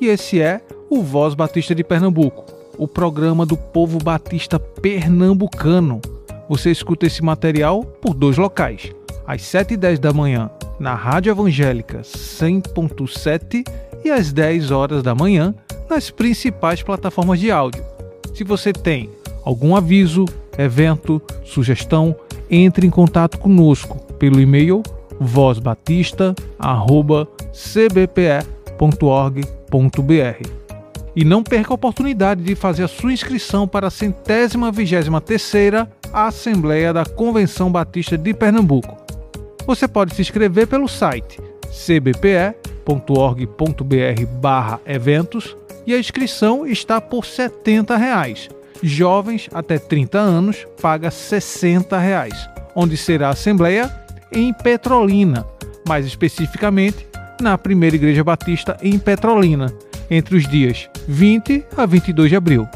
e esse é o Voz Batista de Pernambuco, o programa do povo batista pernambucano. Você escuta esse material por dois locais, às 7h10 da manhã na Rádio Evangélica 100.7 e às 10 horas da manhã nas principais plataformas de áudio. Se você tem algum aviso, evento, sugestão, entre em contato conosco pelo e-mail vozbatista.cbpe.org.br. E não perca a oportunidade de fazer a sua inscrição para a centésima vigésima terceira Assembleia da Convenção Batista de Pernambuco. Você pode se inscrever pelo site cbpe.org.br/eventos e a inscrição está por 70 reais. Jovens até 30 anos paga 60 reais, onde será a assembleia em Petrolina, mais especificamente na Primeira Igreja Batista em Petrolina, entre os dias 20 a 22 de abril.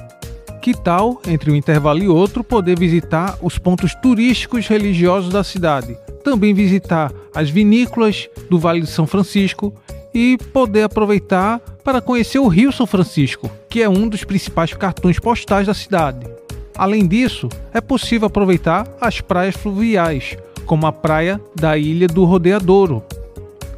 Que tal, entre um intervalo e outro, poder visitar os pontos turísticos religiosos da cidade, também visitar as vinícolas do Vale de São Francisco e poder aproveitar para conhecer o Rio São Francisco, que é um dos principais cartões postais da cidade. Além disso, é possível aproveitar as praias fluviais, como a praia da Ilha do Rodeadouro.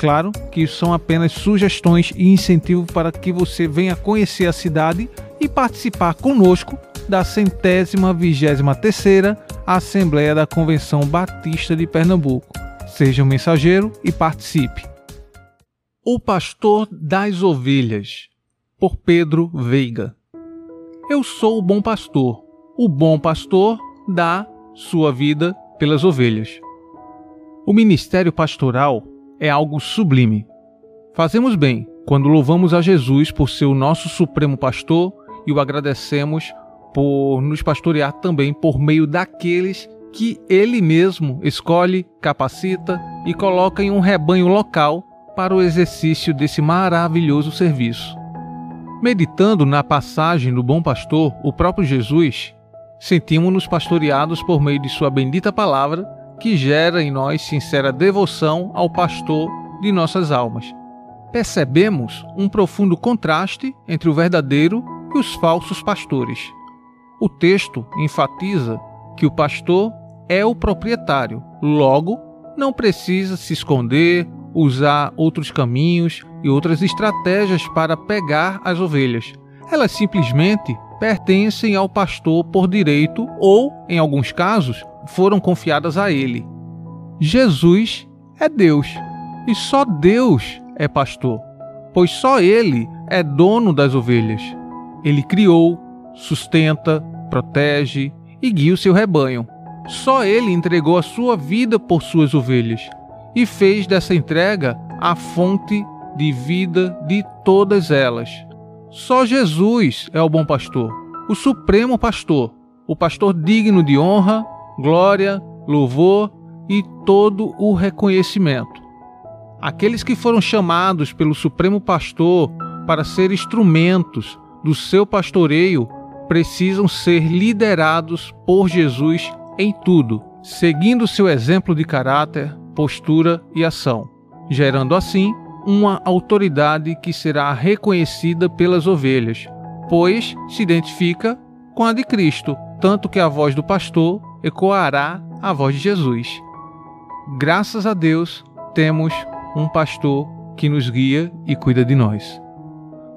Claro que isso são apenas sugestões e incentivo para que você venha conhecer a cidade e participar conosco da centésima vigésima terceira Assembleia da Convenção Batista de Pernambuco. Seja um mensageiro e participe. O Pastor das Ovelhas, por Pedro Veiga. Eu sou o bom pastor. O bom pastor dá sua vida pelas ovelhas. O ministério pastoral é algo sublime. Fazemos bem quando louvamos a Jesus por ser o nosso supremo pastor e o agradecemos por nos pastorear também por meio daqueles que ele mesmo escolhe, capacita e coloca em um rebanho local para o exercício desse maravilhoso serviço. Meditando na passagem do bom pastor, o próprio Jesus, sentimos-nos pastoreados por meio de sua bendita palavra que gera em nós sincera devoção ao pastor de nossas almas. Percebemos um profundo contraste entre o verdadeiro e os falsos pastores. O texto enfatiza que o pastor é o proprietário, logo, não precisa se esconder, usar outros caminhos e outras estratégias para pegar as ovelhas. Elas simplesmente pertencem ao pastor por direito ou, em alguns casos, foram confiadas a ele. Jesus é Deus e só Deus é pastor, pois só ele é dono das ovelhas. Ele criou, sustenta, protege e guia o seu rebanho. Só ele entregou a sua vida por suas ovelhas e fez dessa entrega a fonte de vida de todas elas. Só Jesus é o bom pastor, o supremo pastor, o pastor digno de honra, glória, louvor e todo o reconhecimento. Aqueles que foram chamados pelo Supremo Pastor para ser instrumentos do seu pastoreio precisam ser liderados por Jesus em tudo, seguindo seu exemplo de caráter, postura e ação, gerando assim uma autoridade que será reconhecida pelas ovelhas, pois se identifica com a de Cristo, tanto que a voz do pastor ecoará a voz de Jesus. Graças a Deus, temos um pastor que nos guia e cuida de nós.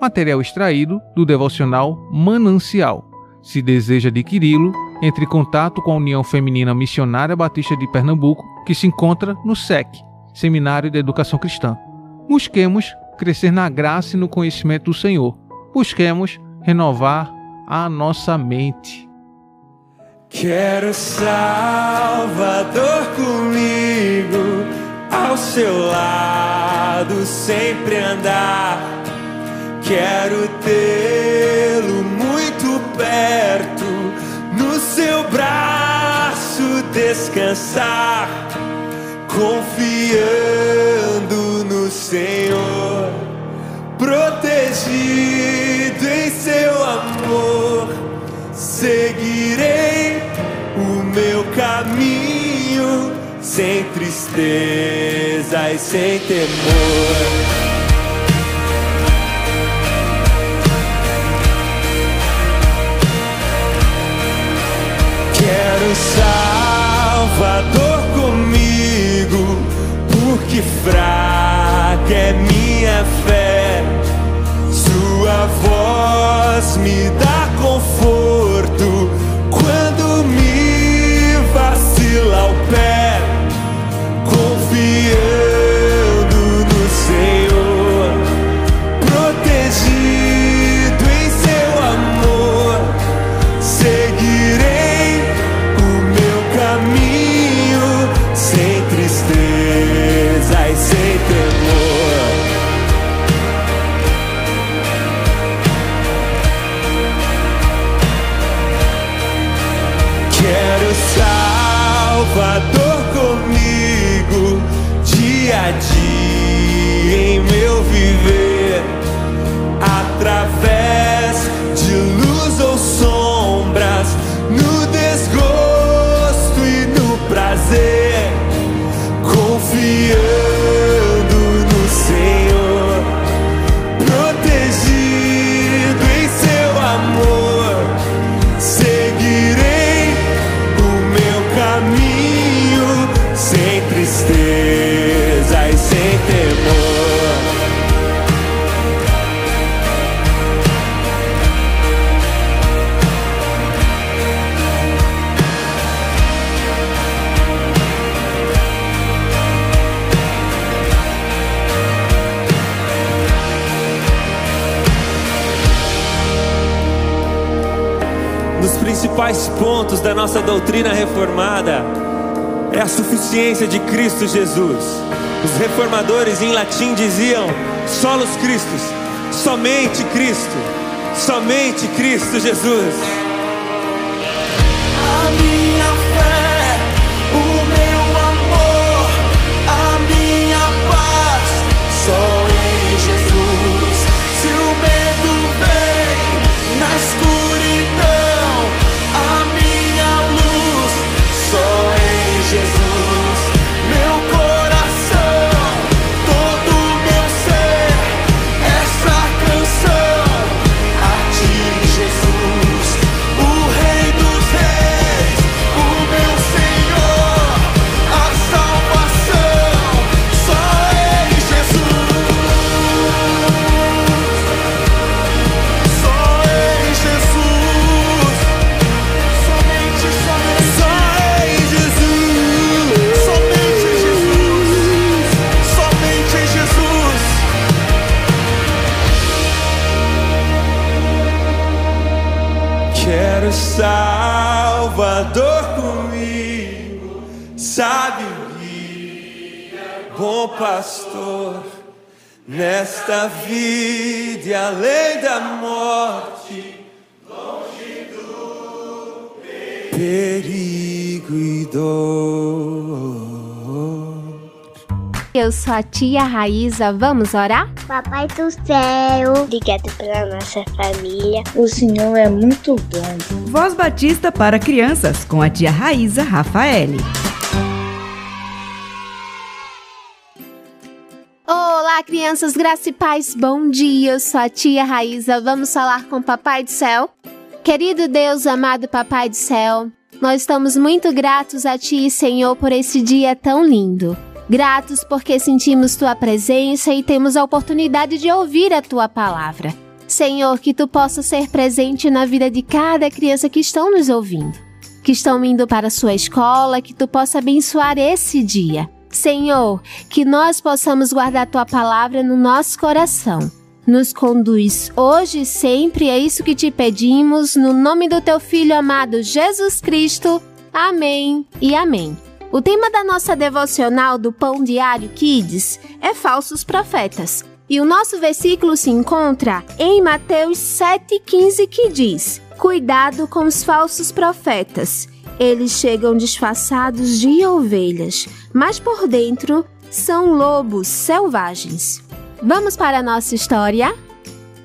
Material extraído do devocional Manancial. Se deseja adquiri-lo, entre em contato com a União Feminina Missionária Batista de Pernambuco, que se encontra no SEC, Seminário de Educação Cristã. Busquemos crescer na graça e no conhecimento do Senhor. Busquemos renovar a nossa mente. Quero Salvador comigo, ao seu lado sempre andar. Quero tê-lo muito perto, no seu braço descansar, confiando Senhor, protegido em seu amor, seguirei o meu caminho sem tristeza e sem temor. Quero Salvador comigo, porque fraca é minha fé. Sua voz me dá principais pontos da nossa doutrina reformada é a suficiência de Cristo Jesus. Os reformadores em latim diziam: solos Christus, somente Cristo, somente Cristo Jesus. Nesta vida e além da morte, longe do perigo e dor. Eu sou a tia Raíza, vamos orar? Papai do céu, obrigado pela nossa família. O Senhor é muito bom. Voz Batista para crianças com a tia Raíza Rafaele. Crianças, graça e paz, bom dia. Eu sou a tia Raíza, vamos falar com o Papai do Céu. Querido Deus, amado Papai do Céu, nós estamos muito gratos a Ti, Senhor, por esse dia tão lindo. Gratos porque sentimos Tua presença e temos a oportunidade de ouvir a Tua palavra. Senhor, que Tu possa ser presente na vida de cada criança que estão nos ouvindo, que estão indo para a sua escola, que Tu possa abençoar esse dia. Senhor, que nós possamos guardar Tua palavra no nosso coração. Nos conduz hoje e sempre, é isso que te pedimos, no nome do Teu Filho amado Jesus Cristo. Amém e amém. O tema da nossa devocional do Pão Diário Kids é falsos profetas. E o nosso versículo se encontra em Mateus 7,15 que diz: Cuidado com os falsos profetas. Eles chegam disfarçados de ovelhas, mas por dentro são lobos selvagens. Vamos para a nossa história?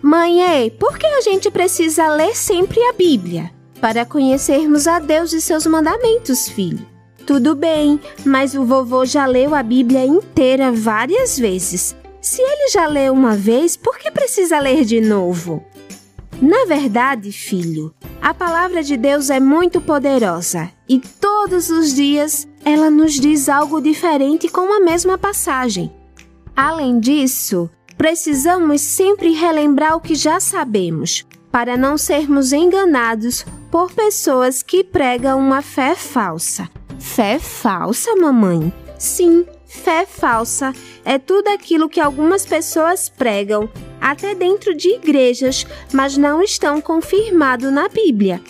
Mãe, por que a gente precisa ler sempre a Bíblia? Para conhecermos a Deus e seus mandamentos, filho. Tudo bem, mas o vovô já leu a Bíblia inteira várias vezes. Se ele já leu uma vez, por que precisa ler de novo? Na verdade, filho, a palavra de Deus é muito poderosa e todos os dias ela nos diz algo diferente com a mesma passagem. Além disso, precisamos sempre relembrar o que já sabemos, para não sermos enganados por pessoas que pregam uma fé falsa. Fé falsa, mamãe? Sim, fé falsa é tudo aquilo que algumas pessoas pregam, até dentro de igrejas, mas não estão confirmado na Bíblia.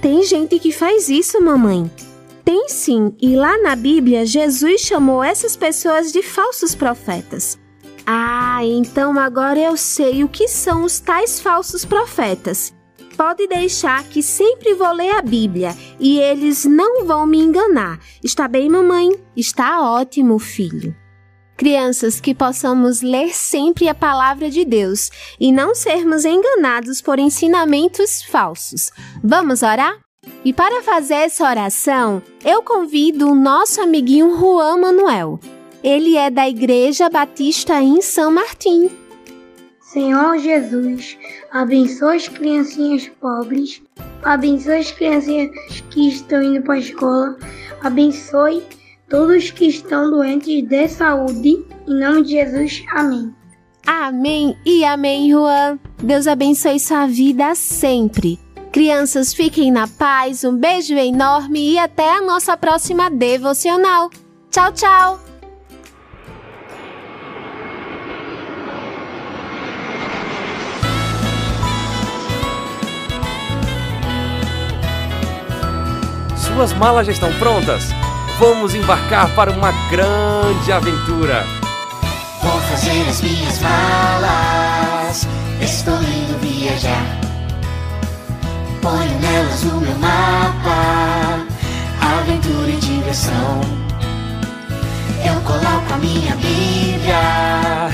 Tem gente que faz isso, mamãe. Tem sim, e lá na Bíblia Jesus chamou essas pessoas de falsos profetas. Ah, então agora eu sei o que são os tais falsos profetas. Pode deixar que sempre vou ler a Bíblia e eles não vão me enganar. Está bem, mamãe? Está ótimo, filho. Crianças, que possamos ler sempre a palavra de Deus e não sermos enganados por ensinamentos falsos. Vamos orar? E para fazer essa oração, eu convido o nosso amiguinho Juan Manuel. Ele é da Igreja Batista em São Martim. Senhor Jesus, abençoe as criancinhas pobres, abençoe as criancinhas que estão indo para a escola, abençoe todos que estão doentes de saúde. Em nome de Jesus, amém. Amém e amém, Juan. Deus abençoe sua vida sempre. Crianças, fiquem na paz, um beijo enorme e até a nossa próxima devocional. Tchau, tchau! Suas malas já estão prontas? Vamos embarcar para uma grande aventura. Vou fazer as minhas malas. Ponho nelas o meu mapa. Aventura e diversão. Eu coloco a minha Bíblia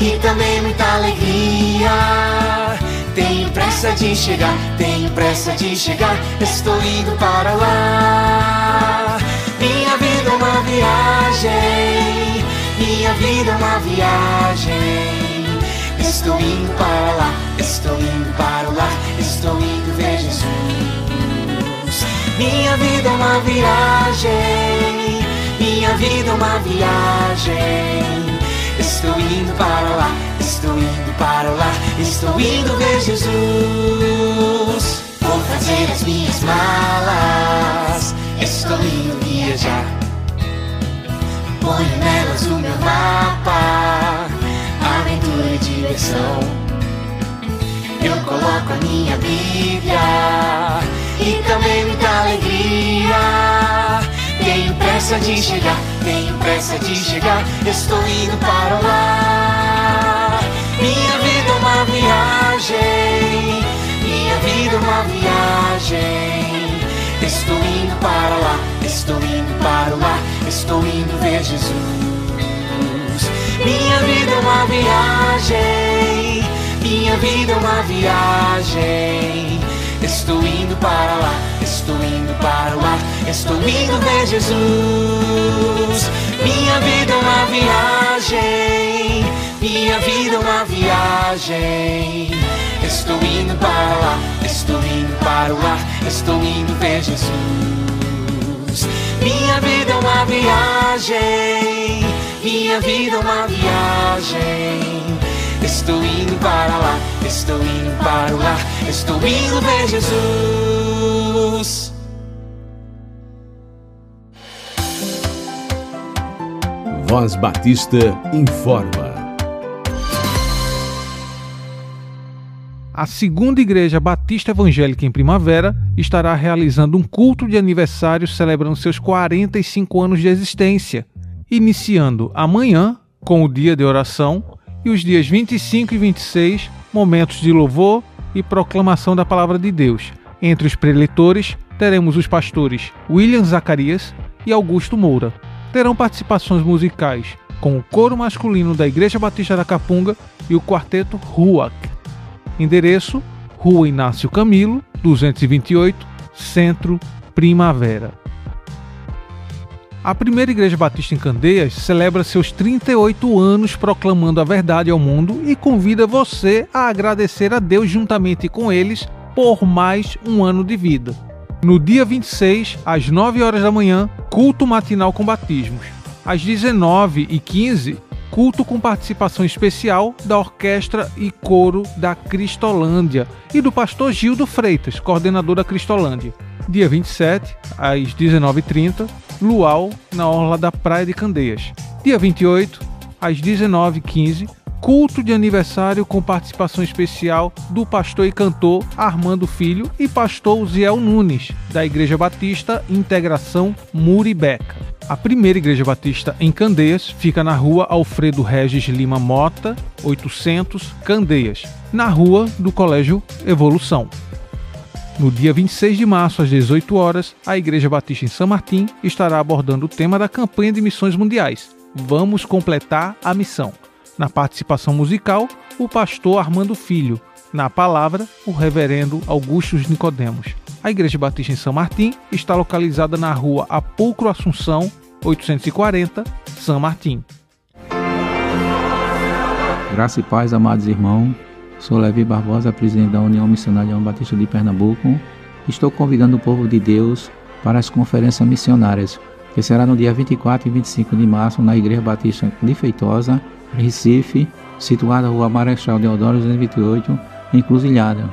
e também muita alegria. Tenho pressa de chegar, tenho pressa de chegar, estou indo para lá. Minha vida é uma viagem, minha vida é uma viagem. Estou indo para lá, estou indo para lá, estou indo ver Jesus. Minha vida é uma viagem, minha vida é uma viagem. Estou indo para lá, estou indo para lá, estou indo ver Jesus. Vou fazer as minhas malas, estou indo viajar. Ponho nelas o meu mapa, aventura e diversão. Eu coloco a minha Bíblia e também muita alegria. Tenho pressa de chegar, tenho pressa de chegar, estou indo para lá. Minha vida é uma viagem, minha vida é uma viagem. Estou indo para lá, estou indo para lá, estou indo ver Jesus. Minha vida é uma viagem, minha vida é uma viagem. Estou indo para lá, estou indo para lá, estou indo ver Jesus. Minha vida é uma viagem, minha vida é uma viagem. Estou indo para lá, estou indo para lá, estou indo ver Jesus. Minha vida é uma viagem, minha vida é uma viagem. Estou indo para lá, estou indo para lá, estou indo ver Jesus. Voz Batista informa. A segunda Igreja Batista Evangélica em Primavera estará realizando um culto de aniversário celebrando seus 45 anos de existência, iniciando amanhã com o dia de oração E os dias 25 e 26, momentos de louvor e proclamação da palavra de Deus. Entre os preletores, teremos os pastores William Zacarias e Augusto Moura. Terão participações musicais com o coro masculino da Igreja Batista da Capunga e o quarteto Ruac. Endereço: Rua Inácio Camilo, 228, Centro, Primavera. A primeira Igreja Batista em Candeias celebra seus 38 anos proclamando a verdade ao mundo e convida você a agradecer a Deus juntamente com eles por mais um ano de vida. No dia 26, às 9 horas da manhã, culto matinal com batismos. Às 19h15, culto com participação especial da orquestra e coro da Cristolândia e do pastor Gildo Freitas, coordenador da Cristolândia. Dia 27, às 19h30, luau na orla da Praia de Candeias. Dia 28, às 19h15, culto de aniversário com participação especial do pastor e cantor Armando Filho e pastor Ziel Nunes, da Igreja Batista Integração Muribeca. A primeira Igreja Batista em Candeias fica na rua Alfredo Regis Lima Mota, 800 Candeias, na rua do Colégio Evolução. No dia 26 de março, às 18 horas, a Igreja Batista em São Martim estará abordando o tema da campanha de missões mundiais. Vamos completar a missão. Na participação musical, o pastor Armando Filho. Na palavra, o reverendo Augustus Nicodemos. A Igreja Batista em São Martim está localizada na rua Apulcro Assunção, 840, São Martim. Graça e paz, amados irmãos. Sou Levi Barbosa, presidente da União Missionária Batista de Pernambuco. Estou convidando o povo de Deus para as conferências missionárias, que será no dia 24 e 25 de março na Igreja Batista de Feitosa, Recife, situada na Rua Marechal Deodoro 228, Encruzilhada.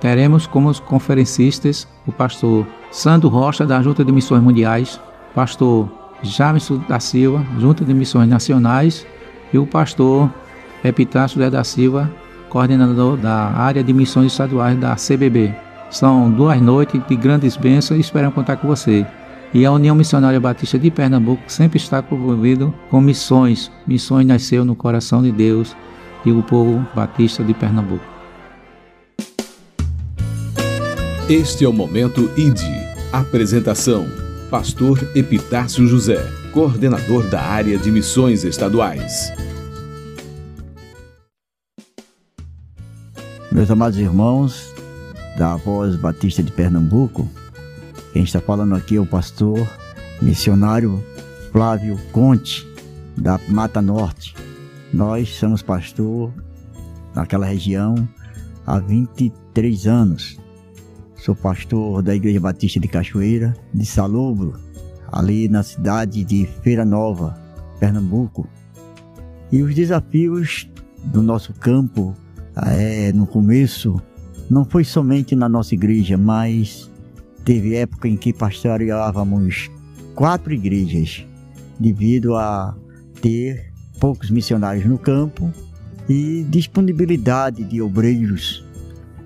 Teremos como conferencistas o pastor Sandro Rocha, da Junta de Missões Mundiais, pastor Jamison da Silva, Junta de Missões Nacionais, e o pastor Epitácio da Silva, coordenador da área de missões estaduais da CBB. São duas noites de grandes bênçãos e esperamos contar com você. E a União Missionária Batista de Pernambuco sempre está envolvido com missões. Missões nasceu no coração de Deus e o povo batista de Pernambuco. Este é o Momento ID. Apresentação: Pastor Epitácio José, coordenador da área de missões estaduais. Meus amados irmãos da Voz Batista de Pernambuco, quem está falando aqui é o pastor missionário Flávio Conte, da Mata Norte. Nós somos pastor naquela região há 23 anos. Sou pastor da Igreja Batista de Cachoeira, de Salobro, ali na cidade de Feira Nova, Pernambuco. E os desafios do nosso campo é, no começo, não foi somente na nossa igreja, mas teve época em que pastoreávamos quatro igrejas, devido a ter poucos missionários no campo e disponibilidade de obreiros.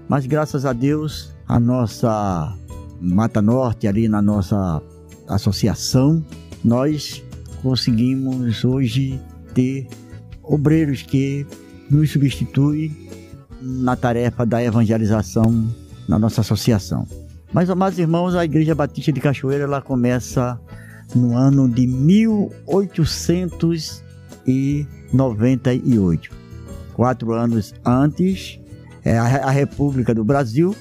Mas graças a Deus, a nossa Mata Norte, ali na nossa associação, nós conseguimos hoje ter obreiros que nos substituem na tarefa da evangelização na nossa associação. Mas, amados irmãos, a Igreja Batista de Cachoeira ela começa no ano de 1898. Quatro anos antes, é a, República do Brasil.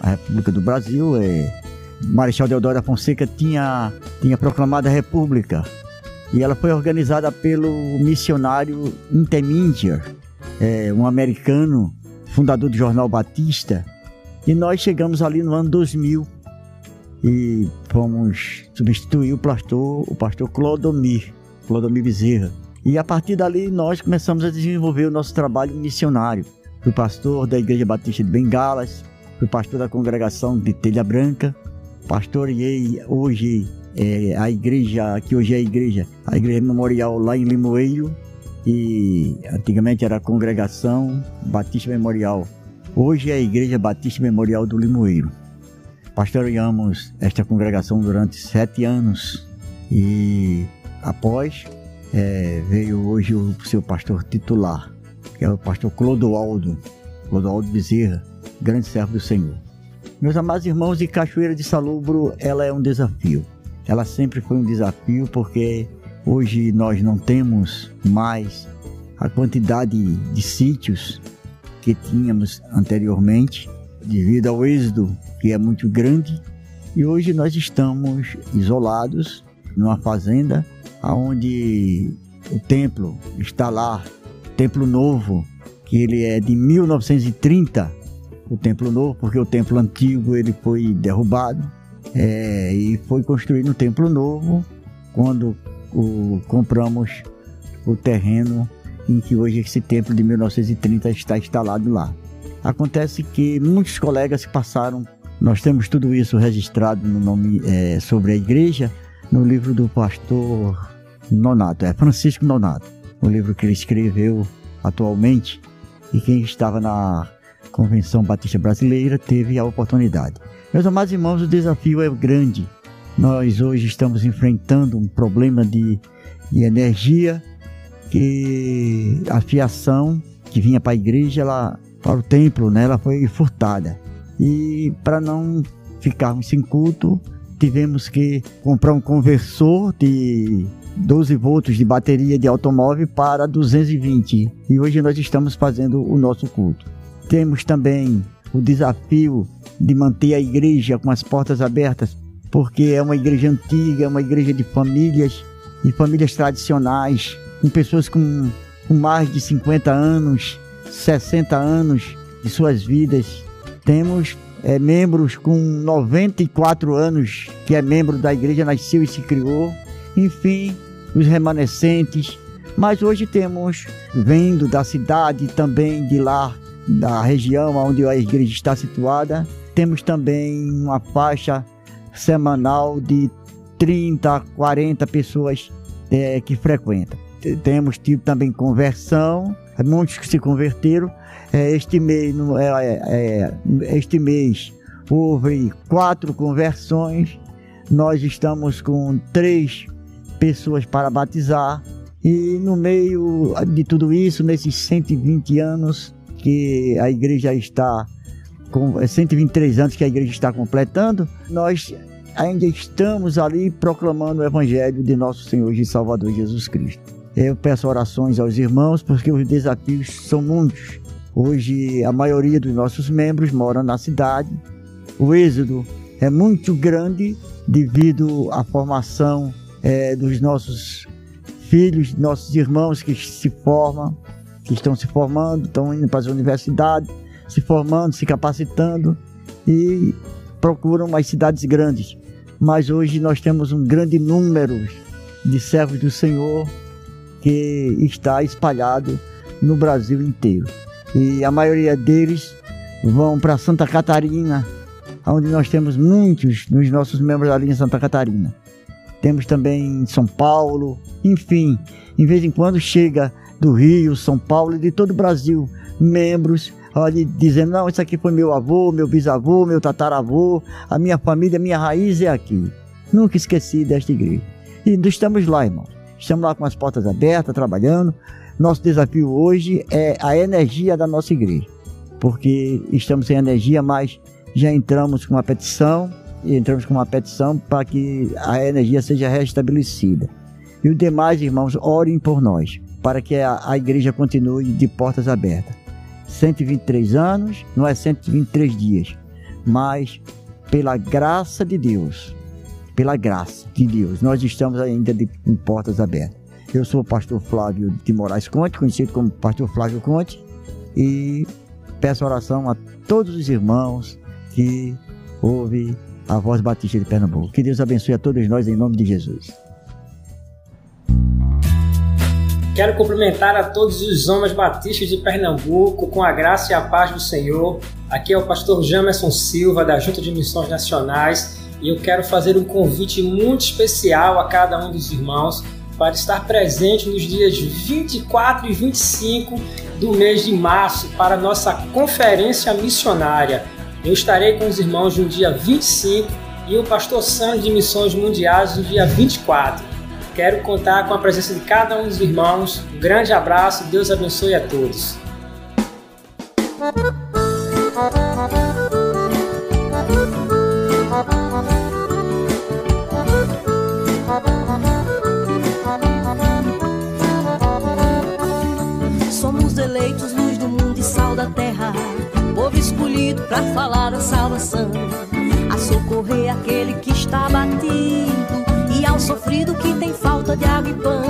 A República do Brasil é Marechal Deodoro da Fonseca tinha, tinha proclamado a República e ela foi organizada pelo missionário Intermindier, é, um americano fundador do jornal Batista, e nós chegamos ali no ano 2000 e fomos substituir o pastor, o pastor Clodomir, Clodomir Bezerra. E a partir dali nós começamos a desenvolver o nosso trabalho missionário. Fui pastor da Igreja Batista de Bengalas, fui pastor da congregação de Telha Branca, pastoreei hoje é, a igreja, que hoje é a igreja, a igreja memorial lá em Limoeiro, e antigamente era a congregação Batista Memorial. Hoje é a Igreja Batista Memorial do Limoeiro. Pastoreamos esta congregação durante sete anos e após é, veio hoje o seu pastor titular, que é o pastor Clodoaldo, Clodoaldo Bezerra, grande servo do Senhor. Meus amados irmãos, e Cachoeira de Salubro, ela é um desafio. Ela sempre foi um desafio porque hoje nós não temos mais a quantidade de sítios que tínhamos anteriormente, devido ao êxodo que é muito grande. E hoje nós estamos isolados numa fazenda onde o templo está lá, templo novo, que ele é de 1930, o templo novo, porque o templo antigo ele foi derrubado é, e foi construído um templo novo quando o, compramos o terreno em que hoje esse templo de 1930 está instalado lá. Acontece que muitos colegas passaram, nós temos tudo isso registrado no nome é, sobre a igreja, no livro do pastor Nonato, é Francisco Nonato, o livro que ele escreveu atualmente e quem estava na Convenção Batista Brasileira teve a oportunidade. Meus amados irmãos, o desafio é grande. Nós hoje estamos enfrentando um problema de, de energia que a fiação que vinha para a igreja, ela, para o templo, né, ela foi furtada. E para não ficarmos sem culto, tivemos que comprar um conversor de 12 volts de bateria de automóvel para 220. E hoje nós estamos fazendo o nosso culto. Temos também o desafio de manter a igreja com as portas abertas, porque é uma igreja antiga, é uma igreja de famílias e famílias tradicionais, com pessoas com, com mais de 50 anos, 60 anos de suas vidas. Temos é, membros com 94 anos, que é membro da igreja, nasceu e se criou. Enfim, os remanescentes. Mas hoje temos, vindo da cidade também de lá, da região onde a igreja está situada, temos também uma faixa semanal de 30, 40 pessoas é, que frequentam. Temos tido também conversão, muitos que se converteram. É, este mês, é, é, este mês houve quatro conversões. Nós estamos com três pessoas para batizar. E no meio de tudo isso, nesses 120 anos que a igreja está com 123 anos que a igreja está completando, nós ainda estamos ali proclamando o evangelho de nosso Senhor e Salvador Jesus Cristo. Eu peço orações aos irmãos porque os desafios são muitos. Hoje a maioria dos nossos membros moram na cidade. O êxodo é muito grande devido à formação é, dos nossos filhos, nossos irmãos que se formam, que estão se formando, estão indo para as universidades, se formando, se capacitando e procuram as cidades grandes. Mas hoje nós temos um grande número de servos do Senhor que está espalhado no Brasil inteiro. E a maioria deles vão para Santa Catarina, onde nós temos muitos dos nossos membros ali em Santa Catarina temos também em São Paulo, enfim, em vez em quando chega do Rio, São Paulo e de todo o Brasil, membros ali dizendo, não, isso aqui foi meu avô, meu bisavô, meu tataravô, a minha família, a minha raiz é aqui. Nunca esqueci desta igreja. E estamos lá, irmão. Estamos lá com as portas abertas, trabalhando. Nosso desafio hoje é a energia da nossa igreja. Porque estamos sem energia, mas já entramos com uma petição e entramos com uma petição para que a energia seja restabelecida. E os demais irmãos, orem por nós, para que a, a igreja continue de portas abertas. 123 anos, não é 123 dias, mas pela graça de Deus, pela graça de Deus, nós estamos ainda de, de portas abertas. Eu sou o pastor Flávio de Moraes Conte, conhecido como pastor Flávio Conte, e peço oração a todos os irmãos que ouvem a Voz Batista de Pernambuco. Que Deus abençoe a todos nós em nome de Jesus. Quero cumprimentar a todos os homens batistas de Pernambuco com a graça e a paz do Senhor. Aqui é o pastor Jamerson Silva, da Junta de Missões Nacionais, e eu quero fazer um convite muito especial a cada um dos irmãos para estar presente nos dias 24 e 25 do mês de março para a nossa conferência missionária. Eu estarei com os irmãos no dia 25 e o pastor Sandro de Missões Mundiais no dia 24. Quero contar com a presença de cada um dos irmãos. Um grande abraço, Deus abençoe a todos. Somos eleitos luz do mundo e sal da terra, povo escolhido para falar da salvação, a socorrer aquele sofrido que tem falta de água e pão.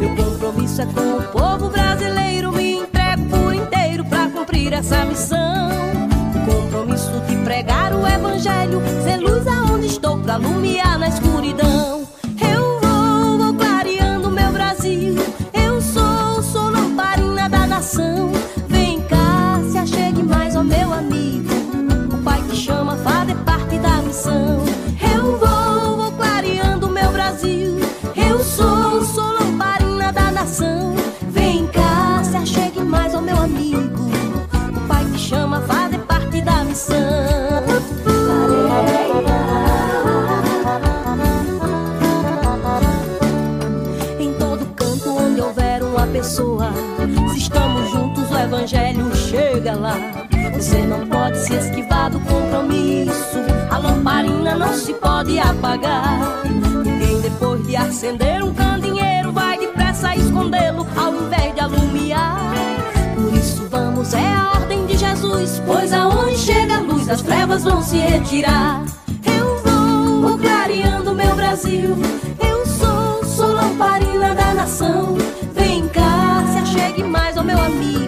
Meu compromisso é com o povo brasileiro, me entrego por inteiro para cumprir essa missão. O compromisso de pregar o evangelho, ser luz aonde estou para alumiar na escuridão. Não se pode apagar. Ninguém depois de acender um candeeiro vai depressa escondê-lo ao invés de alumiar. Por isso vamos, é a ordem de Jesus. Pois aonde chega a luz, as trevas vão se retirar. Eu vou, vou clareando meu Brasil. Eu sou, sou lamparina da nação. Vem cá, se achegue mais ao meu amigo.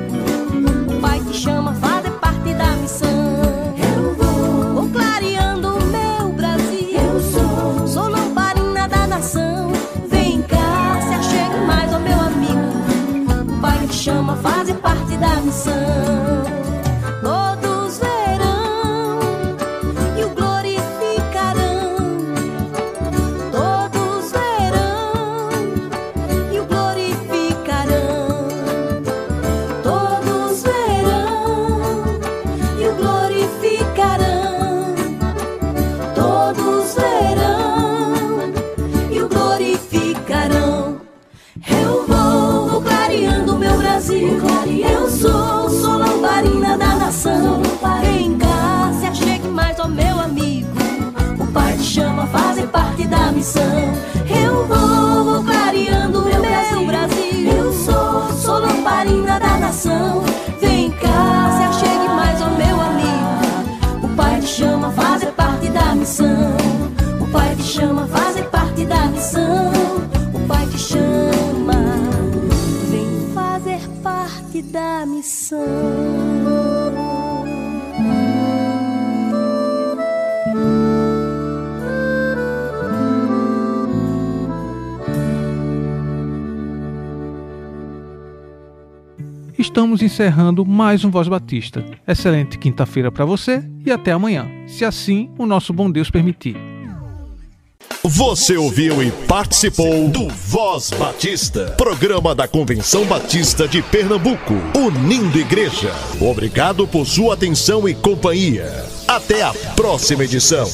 Nação. Vem cá, se achegue mais ao meu amigo. O Pai te chama a fazer parte da missão. O Pai te chama a fazer parte da missão. O Pai te chama, vem fazer parte da missão. Estamos encerrando mais um Voz Batista. Excelente quinta-feira para você e até amanhã, se assim o nosso bom Deus permitir. Você ouviu e participou do Voz Batista, programa da Convenção Batista de Pernambuco, unindo igreja. Obrigado por sua atenção e companhia. Até a próxima edição.